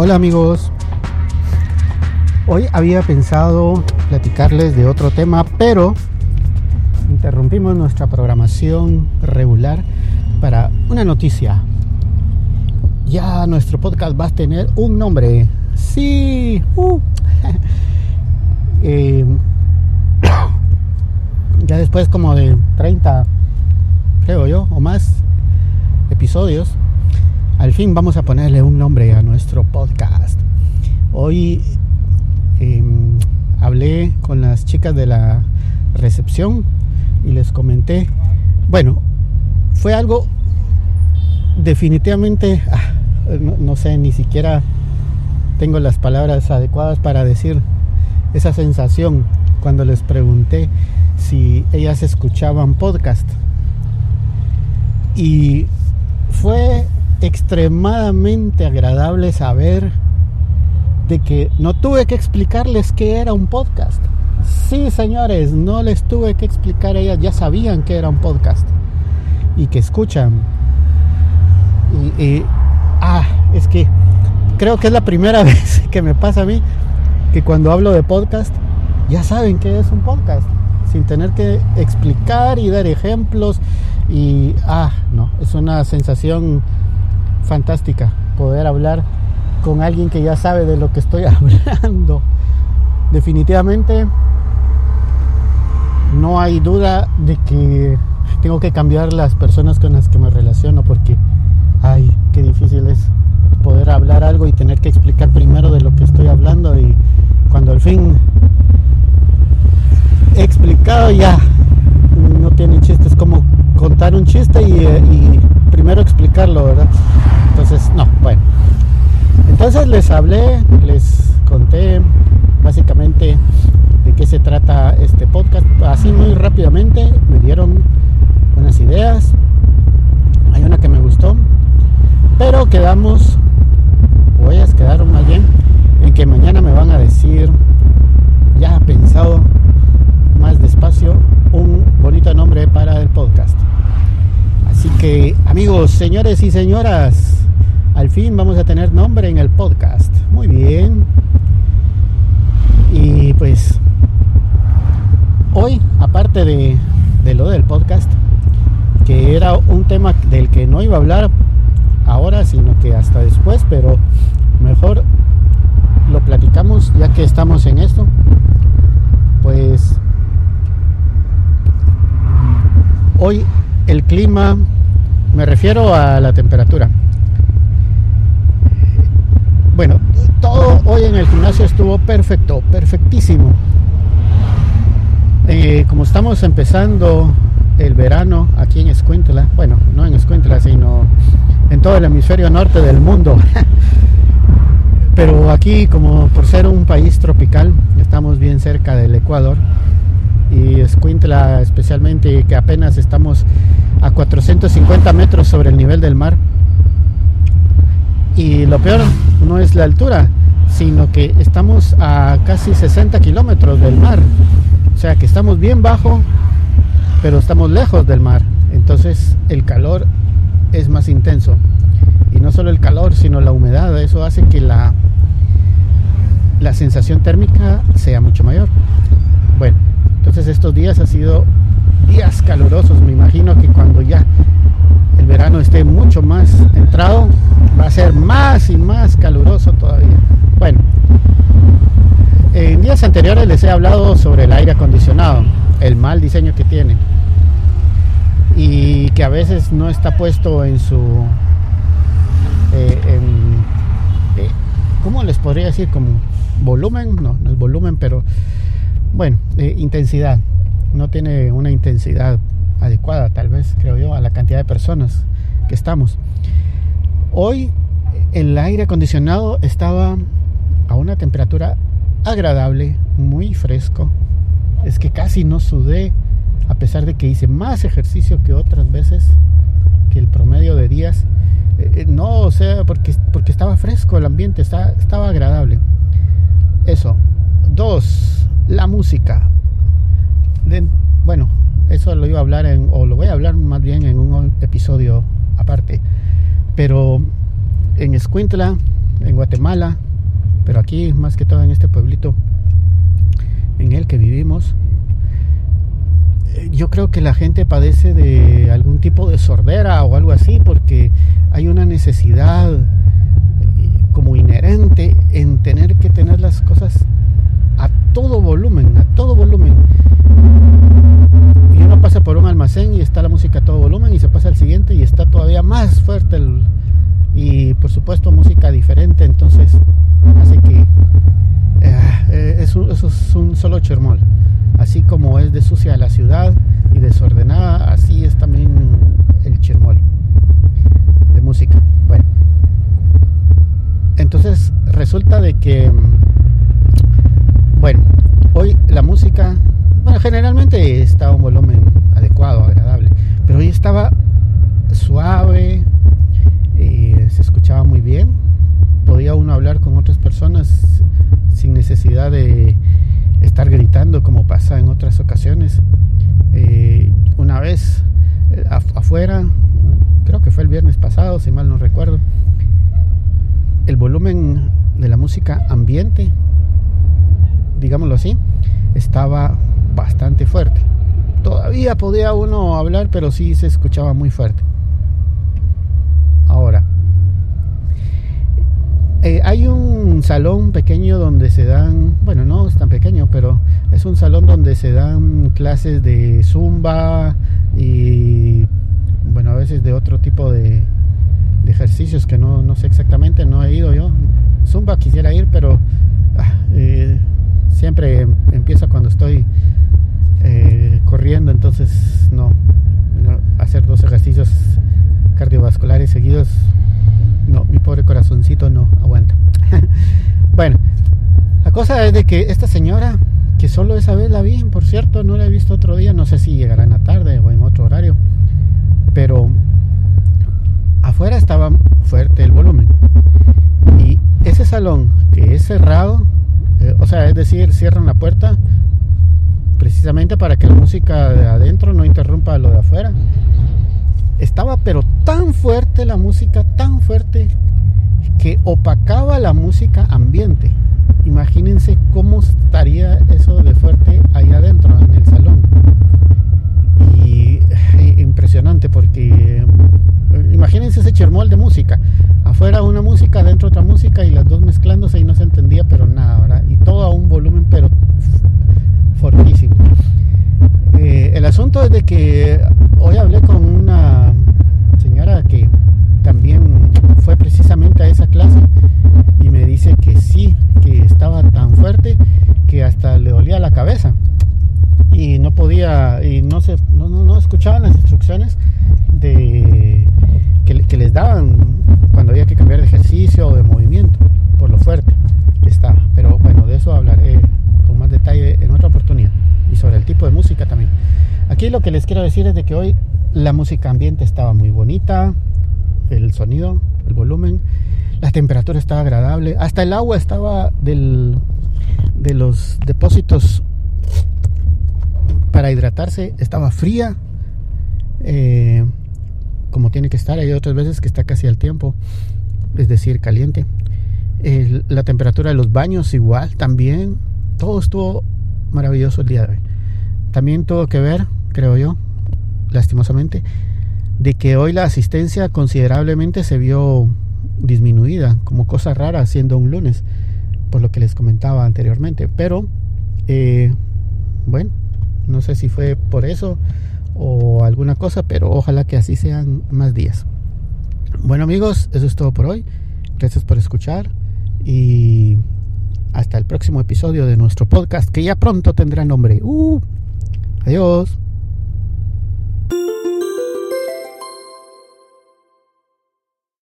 Hola amigos. Hoy había pensado platicarles de otro tema, pero interrumpimos nuestra programación regular para una noticia. Ya nuestro podcast va a tener un nombre. Sí. Uh. Eh, ya después como de 30, creo yo, o más episodios, al fin vamos a ponerle un nombre a nuestro podcast. Hoy em, hablé con las chicas de la recepción y les comenté, bueno, fue algo definitivamente, ah, no, sé, ni siquiera tengo las palabras adecuadas para decir esa sensación cuando les pregunté si ellas escuchaban podcast. Y fue extremadamente agradable saber de que no tuve que explicarles qué era un podcast. Sí, señores, no les tuve que explicar, ellas ya sabían que era un podcast y que escuchan. Y, ah, es que creo que es la primera vez que me pasa a mí que cuando hablo de podcast ya saben que es un podcast sin tener que explicar y dar ejemplos y ah, no, es una sensación fantástica poder hablar con alguien que ya sabe de lo que estoy hablando. Definitivamente no hay duda de que tengo que cambiar las personas con las que me relaciono porque, ay, qué difícil es poder hablar algo y tener que explicar primero de lo que estoy hablando y cuando al fin he explicado ya no tiene chistes como contar un chiste y, eh, y primero explicarlo, ¿verdad? Entonces, no, bueno. Entonces les hablé, les conté básicamente de qué se trata este podcast. Así muy rápidamente me dieron unas ideas. Hay una que me gustó. Pero quedamos, o ellas quedaron más bien, en que mañana me van a decir, ya pensado más despacio, un bonito nombre para el podcast. Así que amigos, señores y señoras, al fin vamos a tener nombre en el podcast. Muy bien. Y pues hoy, aparte de, lo del podcast, que era un tema del que no iba a hablar ahora, sino que hasta después, pero mejor lo platicamos ya que estamos en esto. Pues hoy el clima, me refiero a la temperatura. Bueno, todo hoy en el gimnasio estuvo perfecto, perfectísimo. Eh, como estamos empezando el verano aquí en Escuintla, bueno, no en Escuintla, sino en todo el hemisferio norte del mundo. Pero aquí, como por ser un país tropical, estamos bien cerca del Ecuador y Escuintla especialmente, que apenas estamos a 450 metros sobre el nivel del mar. Y lo peor no es la altura, sino que estamos a casi 60 kilómetros del mar. O sea que estamos bien bajo, pero estamos lejos del mar. Entonces el calor es más intenso. Y no solo el calor, sino la humedad. Eso hace que la, la sensación térmica sea mucho mayor. Bueno, entonces estos días han sido días calurosos. Me imagino que cuando ya verano esté mucho más entrado, va a ser más y más caluroso todavía. Bueno, en días anteriores les he hablado sobre el aire acondicionado, el mal diseño que tiene y que a veces no está puesto en su... Eh, eh, ¿Cómo les podría decir? Como volumen, no, no es volumen, pero bueno, eh, intensidad. No tiene una intensidad adecuada, tal vez, creo yo, a la cantidad de personas que estamos. Hoy el aire acondicionado estaba a una temperatura agradable, muy fresco. Es que casi no sudé, a pesar de que hice más ejercicio que otras veces, que el promedio de días. Eh, eh, no, o sea, porque, porque estaba fresco el ambiente, estaba, estaba agradable. Eso. Dos, la música. bueno, eso lo iba a hablar en, o lo voy a hablar más bien en un episodio aparte. Pero en Escuintla, en Guatemala, pero aquí más que todo en este pueblito en el que vivimos, yo creo que la gente padece de algún tipo de sordera o algo así porque hay una necesidad eh, como inherente en tener que tener las cosas a todo volumen, a todo volumen. Y está la música a todo volumen y se pasa al siguiente y está todavía más fuerte y por supuesto música diferente, entonces hace que eh, eso, eso, es un solo chermol. Así como es de sucia la ciudad y desordenada, así es también el chermol de música. Bueno, entonces resulta de que, bueno, hoy la música, bueno, generalmente está un volumen adecuado, agradable, pero hoy estaba suave, eh, se escuchaba muy bien, podía uno hablar con otras personas sin necesidad de estar gritando como pasa en otras ocasiones. Eh, una vez eh, afuera, creo que fue el viernes pasado, si mal no recuerdo, el volumen de la música ambiente, digámoslo así, estaba bastante fuerte. Todavía podía uno hablar, pero sí se escuchaba muy fuerte. Ahora, eh, hay un salón pequeño donde se dan, bueno, no es tan pequeño, pero es un salón donde se dan clases de zumba y, bueno, a veces de otro tipo de, ejercicios que no, no, sé exactamente, no he ido yo. Zumba quisiera ir, pero ah, eh, siempre empieza cuando estoy eh, corriendo, entonces no, hacer dos ejercicios cardiovasculares seguidos no, mi pobre corazoncito no aguanta. bueno, la cosa es de que esta señora, que solo esa vez la vi, por cierto, no la he visto otro día, no sé si llegará en la tarde o en otro horario, pero afuera estaba fuerte el volumen. Y ese salón que es cerrado, eh, o sea, es decir, cierran la puerta precisamente para que la música de adentro no interrumpa lo de afuera estaba pero tan fuerte la música, tan fuerte, que opacaba la música ambiente. Imagínense cómo estaría eso de fuerte ahí adentro, en el salón. Y eh, impresionante porque eh, imagínense ese chermol de música. Afuera una música, adentro otra música y las dos mezclándose y no se entendía pero nada. Y todo a un volumen pero fortísimo. Eh, el asunto es de que hoy hablé con una señora que también fue precisamente a esa clase y me dice que sí, que estaba tan fuerte que hasta le dolía la cabeza y no podía y no se no, no, escuchaban las instrucciones de que, que, les daban cuando había que cambiar de ejercicio o de movimiento por lo fuerte que estaba pero bueno de eso hablaré con más detalle en otra oportunidad y sobre el tipo de Aquí lo que les quiero decir es de que hoy la música ambiente estaba muy bonita, el sonido, el volumen, la temperatura estaba agradable, hasta el agua estaba del, de los depósitos para hidratarse, estaba fría, eh, como tiene que estar, hay otras veces que está casi al tiempo, es decir, caliente. la temperatura de los baños igual, también, todo estuvo maravilloso el día de hoy. También tuvo que ver, creo yo, lastimosamente, de que hoy la asistencia considerablemente se vio disminuida, como cosa rara siendo un lunes, por lo que les comentaba anteriormente. Pero, eh, bueno, no sé si fue por eso o alguna cosa, pero ojalá que así sean más días. Bueno amigos, eso es todo por hoy. Gracias por escuchar y hasta el próximo episodio de nuestro podcast que ya pronto tendrá nombre. Uh, adiós.